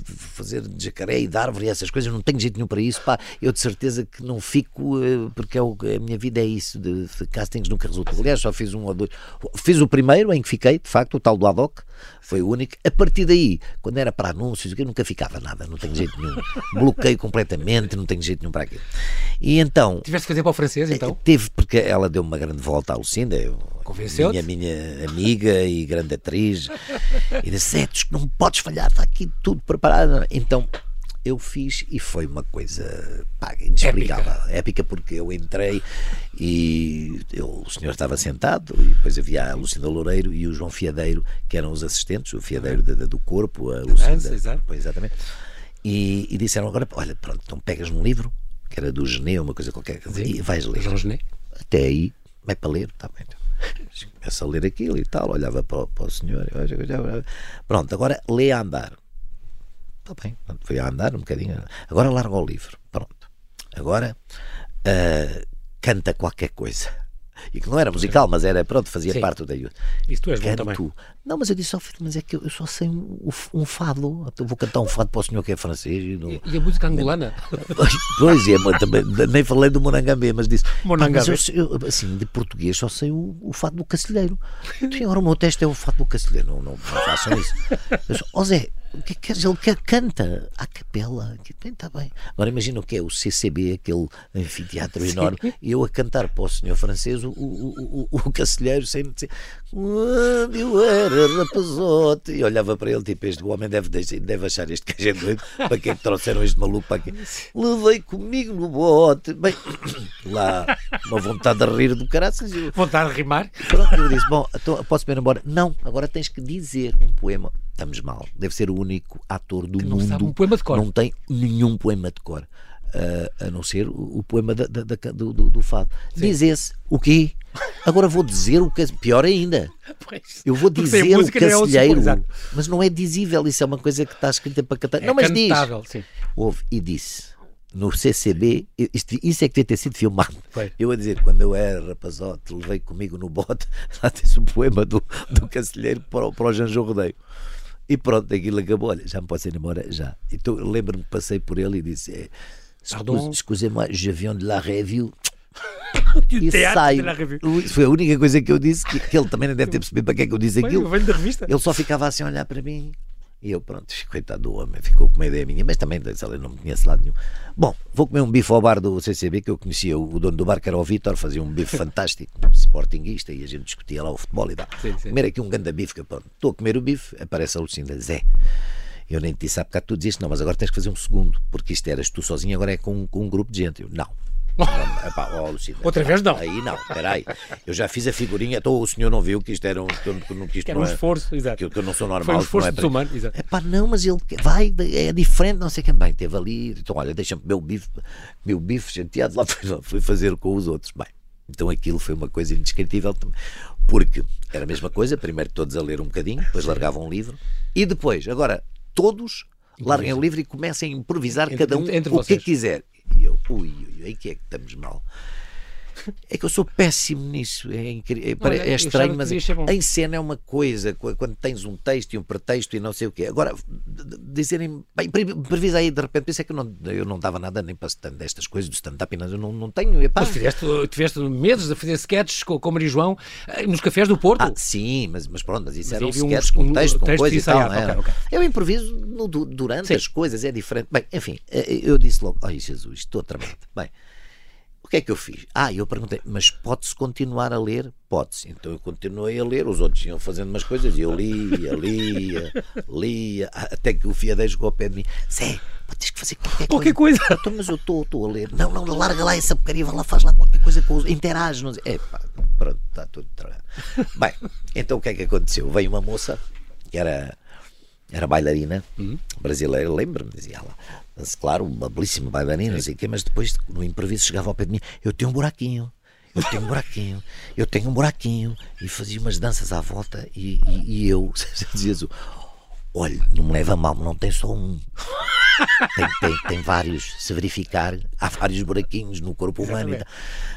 fazer de jacaré e de árvore e essas coisas? Não tenho jeito nenhum para isso. Pá, eu de certeza que não fico, eh, porque é o, a minha vida é isso, de, de castings nunca resulta. Aliás, só fiz um ou dois. Fiz o primeiro em que fiquei, de facto, o tal do Adoc, foi o único. A partir daí, quando era para anúncios, eu nunca ficava nada, não tenho jeito nenhum. Bloqueio completamente, não tenho jeito nenhum para aquilo. E então. Tiveste que fazer para o francês, então? Teve, porque ela deu uma grande volta à Lucinda. Eu, Convenceu? Minha, minha amiga e grande atriz. E disse: que não podes falhar, está aqui tudo preparado. Então eu fiz e foi uma coisa pá, inexplicável. Épica. Épica. porque eu entrei e eu, o senhor estava sentado e depois havia a Lucinda Loureiro e o João Fiadeiro, que eram os assistentes, o Fiadeiro uhum. do corpo, a Lucinda. Dança, exato. Exatamente. E, e, disseram agora, olha, pronto, então pegas num livro, que era do Gené, uma coisa qualquer, Sim. e vais ler. João Gené. Até aí, vai para ler, está bem. Então. Começa a ler aquilo e tal, olhava para, para o senhor. Pronto, agora lê a andar. Está bem, foi a andar um bocadinho. Agora larga o livro. Pronto. Agora uh, canta qualquer coisa e que não era musical, mas era, pronto, fazia Sim. parte da Isso tu és bom também. Não, mas eu disse ao filho, mas é que eu, só sei um, um fado. Eu vou cantar um fado para o senhor que é francês. E, não... e a música angolana? Pois é, também, nem falei do Monangambé, mas disse. Monangambé. Mas eu, eu, assim, de português só sei o, o fado do Cacilheiro. Agora o meu teste é o fado do Cacilheiro. Não, não, não façam isso. Ó oh Zé, o que é que Ele quer, canta à capela. Bem, está bem. Agora imagina o que é o CCB, aquele anfiteatro Sim. enorme, e eu a cantar para o senhor francês o, o, o, o cacilheiro sem dizer rapazote. E olhava para ele, tipo, este homem deve, deve achar este que doido. Para que é que trouxeram este maluco para aqui? Levei comigo no bote. Bem, lá, uma vontade de rir do caraças. Vontade de rimar? Pronto, eu disse: Bom, então, posso ir embora? Não, agora tens que dizer um poema estamos mal. Deve ser o único ator do que não mundo sabe um poema de cor. não tem nenhum poema de cor. Uh, a não ser o, o poema da, da, da, do, do, do, fado. Sim. Diz esse, o quê? Agora vou dizer o que pior ainda. Pois, eu vou dizer o cacilheiro, é mas não é dizível, isso é uma coisa que está escrita para cantar. É não, mas cantável, diz. Sim. Houve e disse no CCB, isto, isso é que devia ter sido filmado. Foi. Eu a dizer, quando eu era rapazote, levei comigo no bote, lá tens o poema do, do Cacilheiro para, o, para o Rodeio. E pronto, aquilo acabou. Olha, já me posso ir embora, já. Então lembro-me que passei por ele e disse: eh, Excusez-moi, je viens de la revue. e saio. Foi a única coisa que eu disse, que, que ele também não deve ter percebido para que é que eu disse aquilo. Ele só ficava assim a olhar para mim. E eu, pronto, coitado do homem, ficou com uma ideia minha, mas também ele não me conhece lado nenhum. Bom, vou comer um bife ao bar do CCB, que eu conhecia o dono do bar, que era o Vitor, fazia um bife fantástico, sportinguista, e a gente discutia lá o futebol e tal. Sim, sim. Comer aqui um ganda bife, que pronto, estou a comer o bife, aparece a Lucinda, Zé. Eu nem te disse há bocado, tu dizeste, não, mas agora tens que fazer um segundo, porque isto eras tu sozinho, agora é com, com um grupo de gente. Eu, não, oh, Outra vez não. Aí não, peraí. Eu já fiz a figurinha, então o senhor não viu que isto era um, que, que, que isto era um é, esforço, exato. Que, que, eu não sou normal. Foi um esforço é desumano, exato. Epá, não, mas ele vai, é diferente, não sei quem. Bem, teve ali, então olha, deixa-me meu bife, meu bife chateado, lá fui, fui fazer com os outros. Bem, então aquilo foi uma coisa indescritível porque era a mesma coisa, primeiro todos a ler um bocadinho, depois largavam um livro, e depois, agora, todos larguem o livro e comecem a improvisar entre, cada um entre o que quiser. E eu, ui, ui, aí que é que estamos mal. É que eu sou péssimo nisso. É, incrível, é, é estranho, mas em cena é uma coisa. Quando tens um texto e um pretexto e não sei o quê. Agora, dizerem. Bem, previsa aí, de repente, pensei que eu não, eu não dava nada nem para stand, destas coisas do stand-up. Eu não, não tenho. Epá. Mas tiveste, tiveste meses de fazer sketches com, com Maria João eh, nos cafés do Porto? Ah, sim, mas, mas pronto, mas isso mas eram sketches um, com texto, um, com texto coisa e tal. Okay, okay. Eu improviso no, durante sim. as coisas, é diferente. Bem, enfim, eh, eu disse logo: ai Jesus, estou tramado. Bem. O que é que eu fiz? Ah, eu perguntei, mas pode-se continuar a ler? Pode-se. Então eu continuei a ler, os outros iam fazendo umas coisas e eu lia, lia, lia, até que o fiadeiro chegou ao pé de mim. Zé, tens que fazer qualquer, qualquer coisa. coisa. Então, mas eu estou a ler. Não, não, larga lá essa porcaria, vai lá, faz lá qualquer coisa com os. Interage. Não sei. Epá, pronto, está tudo travado. Bem, então o que é que aconteceu? Veio uma moça que era era bailarina uhum. brasileira, lembro-me, dizia ela. Mas, claro, uma belíssima bailarina, não sei o quê, mas depois, no improviso, chegava ao pé de mim: Eu tenho um buraquinho, eu tenho um buraquinho, eu tenho um buraquinho. E fazia umas danças à volta e, e, e eu dizia Olha, não me leva mal, não tem só um. Tem, tem, tem, vários, se verificar, há vários buraquinhos no corpo humano.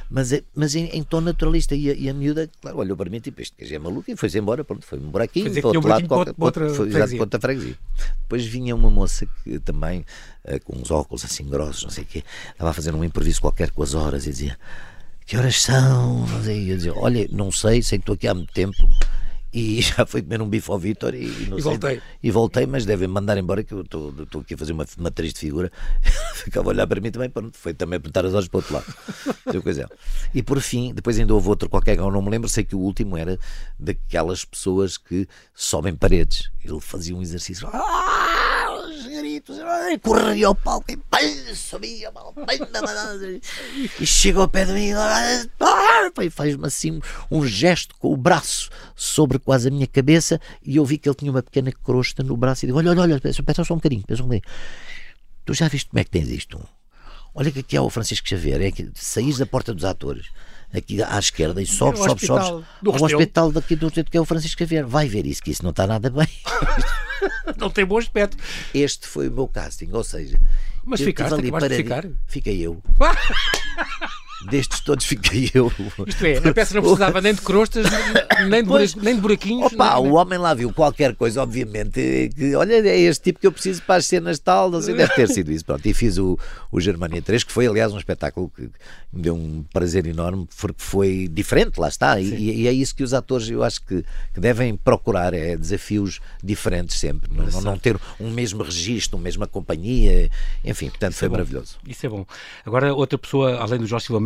Mas, é, mas em, em tom naturalista. E a, e a miúda, claro, olhou para mim tipo, este gajo é maluco e foi-se embora. Pronto, foi um buraquinho, para outro lado, qualquer, outra, foi, freguesia. outra freguesia. Depois vinha uma moça que também, uh, com uns óculos assim grossos, não sei o quê, estava a fazer um improviso qualquer com as horas e dizia que horas são? Sei. Eu dizia, olha, não sei, sei que estou aqui há muito tempo e já fui comer um bife ao Vitor e, e, e voltei. E voltei, mas devem mandar embora que eu estou aqui a fazer uma, uma triste figura. Ficava a olhar para mim também, pronto, foi também apertar as olhos para o outro lado. coisa. E por fim, depois ainda houve outro qualquer que eu não me lembro, sei que o último era daquelas pessoas que sobem paredes. Ele fazia um exercício. Ah! Gritos, corria ao palco e pá, subia, e chega ao pé de mim e faz-me assim um gesto com o braço sobre quase a minha cabeça e eu vi que ele tinha uma pequena crosta no braço e digo, olha, olha, olha, pensa só um bocadinho, pensa um bocadinho. Tu já viste como é que tens isto? Olha que aqui é o Francisco Xavier, é que saís da porta dos atores aqui à esquerda e sobes, é sobes, sobes ao hospital daqui do centro que é o Francisco Xavier. Vai ver isso, que isso não está nada bem. não tem bom aspecto. Este foi o meu casting, ou seja, mas ficaste, ali para ficar? Fiquei eu. destes todos fiquei eu. Isto é, a peça não precisava nem de crostas, nem de, pois, nem de buraquinhos. Opa, nem, o homem lá viu qualquer coisa, obviamente, que olha, é este tipo que eu preciso para as cenas tal, não sei, deve ter sido isso. Pronto, e fiz o, o Germania 3, que foi, aliás, um espetáculo que me deu um prazer enorme, porque foi diferente, lá está. E, e, é isso que os atores, eu acho que, que devem procurar, é desafios diferentes sempre. Não, não, não, ter um mesmo registro, uma mesma companhia, enfim, portanto, isso foi é maravilhoso. Isso é bom. Agora, outra pessoa, além do Jorge Silva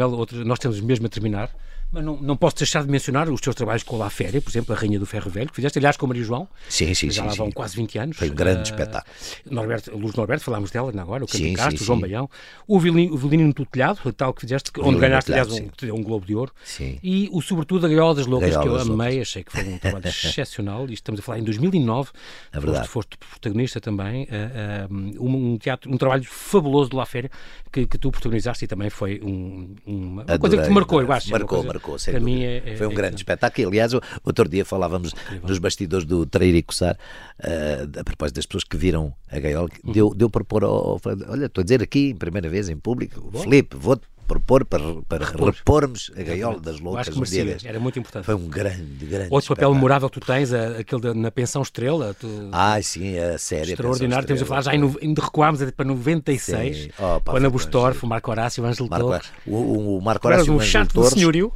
Nós temos mesmo a terminar mas não, não posso deixar de mencionar os teus trabalhos com a La Féria, por exemplo, a Rainha do Ferro Velho, que fizeste, aliás, com o Maria João. Sim, sim, já sim. lá vão sim. quase 20 anos. Foi um grande uh, espetáculo. Norberto, Luz Norberto, falámos dela agora, o Canto Castro, o João Baião. O Violino, o Violino no Telhado, tal que fizeste, o onde ganhaste, aliás, um, um, Globo de Ouro. Sim. E o Sobretudo a Gaiola das Loucas, Gaiola que eu amei, achei que foi um trabalho excepcional. E estamos a falar em 2009. É verdade. Foste, foste protagonista também. Uh, uh, um, teatro, um trabalho fabuloso de La Féria que, que tu protagonizaste e também foi um, uma, uma coisa que te marcou, eu acho. Marcou, coisa, marcou, sem para dúvida. mim é, é, foi um é, grande é, espetáculo. Aliás, outro dia falávamos nos bastidores do Trair e Coçar, uh, a propósito das pessoas que viram a gaiola, deu, deu para pôr, ao, olha, estou a dizer aqui, primeira vez em público. Felipe, vou-te propor para, para Repor. repormos a gaiola das loucas. Merecia, era muito importante. Foi um grande, grande Outro papel memorável que tu tens, aquele de, na Pensão Estrela. Tu, ah, sim, a série. Extraordinário, temos a falar, já ainda recuámos para 96, oh, pá, quando a o Marco Horácio, o Ângelo Marco, Torres. O, o Marco Horácio um chato do senhorio.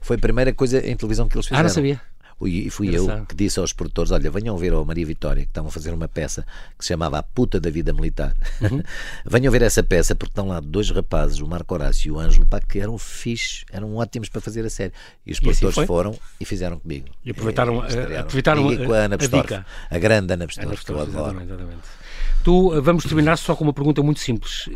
Foi a primeira coisa em televisão que eles fizeram. Ah, não sabia. E fui eu que disse aos produtores: Olha, venham ver a Maria Vitória, que estavam a fazer uma peça que se chamava A Puta da Vida Militar. Uhum. venham ver essa peça, porque estão lá dois rapazes, o Marco Horácio e o Ângelo, pá, que eram fixe, eram ótimos para fazer a série. E os produtores assim foram e fizeram comigo. E aproveitaram, e, eh, aproveitaram e com a Ana Bestorf, a, a, grande Ana Bestorf, que eu adoro. Exatamente, exatamente. Tu, eh, vamos terminar só com uma pergunta muito simples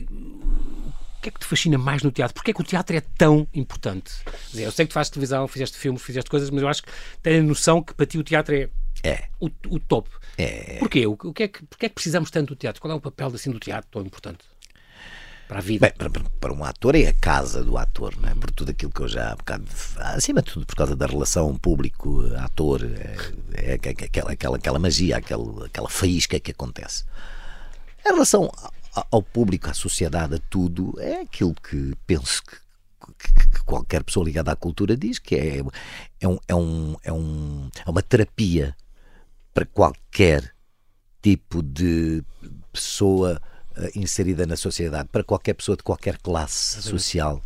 que é que te fascina mais no teatro? Porquê é que o teatro é tão importante? Dizer, eu sei que tu fazes televisão, fizeste filmes, fizeste coisas, mas eu acho que tens a noção que para ti o teatro é, é. O, o top. É. Porquê? O, o que é que, porquê é que precisamos tanto do teatro? Qual é o papel assim, do teatro tão importante? Para a vida? Bem, para, para, um ator é a casa do ator, não é? por tudo aquilo que eu já há bocado, acima de tudo por causa da relação público-ator, é, é, aquela, aquela, aquela magia, aquela, aquela faísca que acontece. Em relação ao público, à sociedade, a tudo, é aquilo que penso que, que, que qualquer pessoa ligada à cultura diz que é, é, um, é, um, é, um, é uma terapia para qualquer tipo de pessoa uh, inserida na sociedade, para qualquer pessoa de qualquer classe social,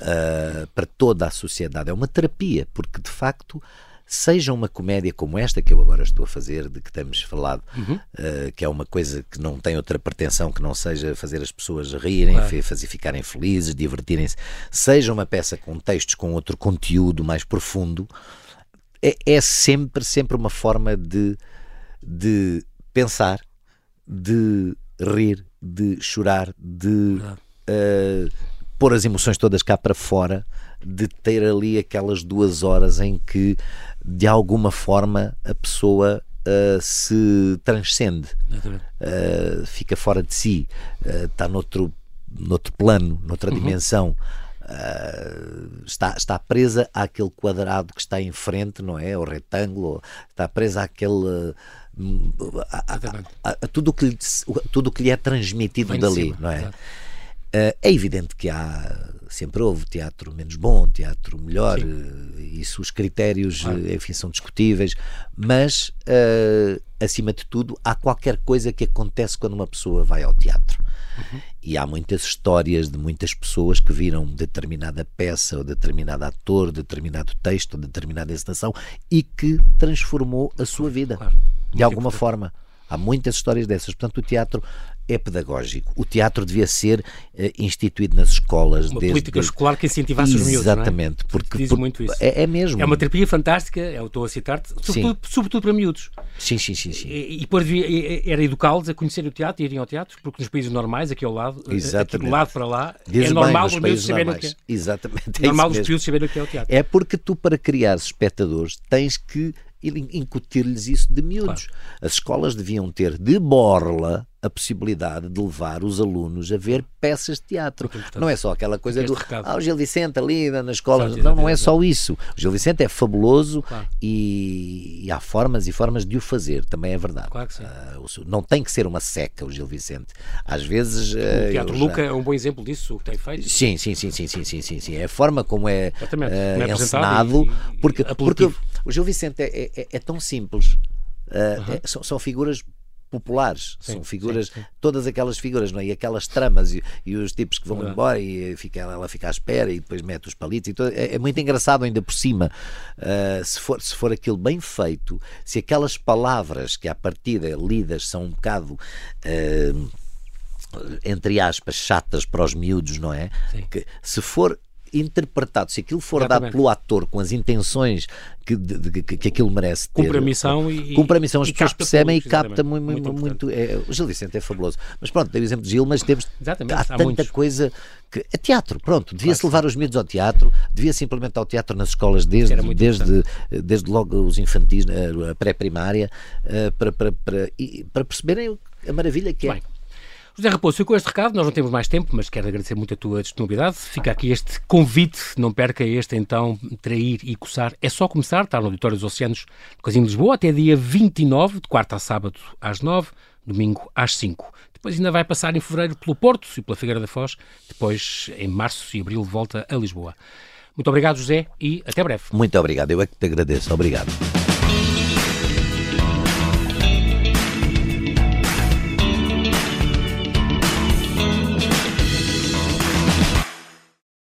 uh, para toda a sociedade. É uma terapia, porque de facto seja uma comédia como esta que eu agora estou a fazer, de que temos falado, uhum. uh, que é uma coisa que não tem outra pretensão que não seja fazer as pessoas rirem, claro. fazer ficarem felizes, divertirem-se, seja uma peça com textos com outro conteúdo mais profundo, é, é sempre, sempre uma forma de, de pensar, de rir, de chorar, de uh, pôr as emoções todas cá para fora, de ter ali aquelas duas horas em que de alguma forma a pessoa uh, se transcende, uh, fica fora de si, uh, está noutro, noutro plano, noutra uhum. dimensão. está, está presa àquele quadrado que está em frente, não é? O retângulo, está presa àquele. A, a, a, a, tudo que lhe, tudo que lhe é transmitido dali, cima, não é? É evidente que há sempre houve teatro menos bom, teatro melhor, Sim. Eh, isso os critérios, ah. enfim, são discutíveis, mas uh, acima de tudo há qualquer coisa que acontece quando uma pessoa vai ao teatro. Uhum. E há muitas histórias de muitas pessoas que viram determinada peça, ou determinado ator, determinado texto, ou determinada encenação e que transformou a sua vida claro. de alguma importante. forma. Há muitas histórias dessas. Portanto, o teatro é pedagógico. O teatro devia ser uh, instituído nas escolas. Uma desde, política escolar que incentivasse os miúdos, Exatamente. É? Porque, Diz muito isso. É, é, mesmo. É uma terapia fantástica, eu estou a citar-te, sobretudo, sobretudo, para miúdos. Sim, sim, sim. sim. E, e depois era educá-los a conhecer o teatro e irem ao teatro, porque nos países normais, aqui ao lado, eh, Exatamente. aqui do lado para lá, Diz é normal os miúdos saberem o que é. Exatamente. É normal os miúdos saberem o que é o teatro. É porque tu, para criar espectadores, tens que e incutir-lhes isso de miúdos. Claro. As escolas deviam ter de borla a possibilidade de levar os alunos a ver peças de teatro. Não é só aquela coisa do ah, o Gil Vicente ali na escola. Não, não é só isso. O Gil Vicente é fabuloso claro. e, e, há formas e formas de o fazer, também é verdade. Claro que sim. Uh, não tem que ser uma seca o Gil Vicente. Às vezes. O uh, Teatro Luca já... é um bom exemplo disso, o que tem feito. Sim, sim, sim, sim, sim, sim, sim, sim. É a forma como é, uh, é encenado. E, porque, porque o Gil Vicente é, é, é tão simples. Uh, é, são, são, figuras populares, sim, são figuras, sim, sim. todas aquelas figuras, não é? E aquelas tramas e, e os tipos que vão embora e fica, ela fica à espera e depois mete os palitos e tudo. É, é muito engraçado ainda por cima. Uh, se, for, se for aquilo bem feito, se aquelas palavras que à partida lidas são um bocado. Uh, entre aspas, chatas para os miúdos, não é? Que, se for interpretado, se aquilo for Exatamente. dado pelo ator com as intenções que, de, que, que aquilo merece ter. Cumpre a missão e. Cumpre a missão, as pessoas percebem e capta muito, muito, muito, é, o Gil Vicente é fabuloso. Mas pronto, tem o exemplo de Gil, mas temos. Exatamente, há, há tanta muitos. coisa. Que, é teatro, pronto, devia-se levar os miúdos ao teatro, devia-se implementar o teatro nas escolas desde, desde, desde logo os infantis, a pré-primária, eh, para, para, para, para perceberem a maravilha que é. Bem. José Raposo, ficou este recado, nós não temos mais tempo, mas quero agradecer muito a tua disponibilidade. Fica aqui este convite, não perca este então, trair e coçar. É só começar, está no Auditório dos Oceanos, Coisinho de Lisboa, até dia 29, de quarta a sábado às 9, domingo às 5. Depois ainda vai passar em fevereiro pelo Porto e pela Figueira da Foz, depois em março e abril volta a Lisboa. Muito obrigado, José, e até breve. Muito obrigado, eu é que te agradeço. Obrigado.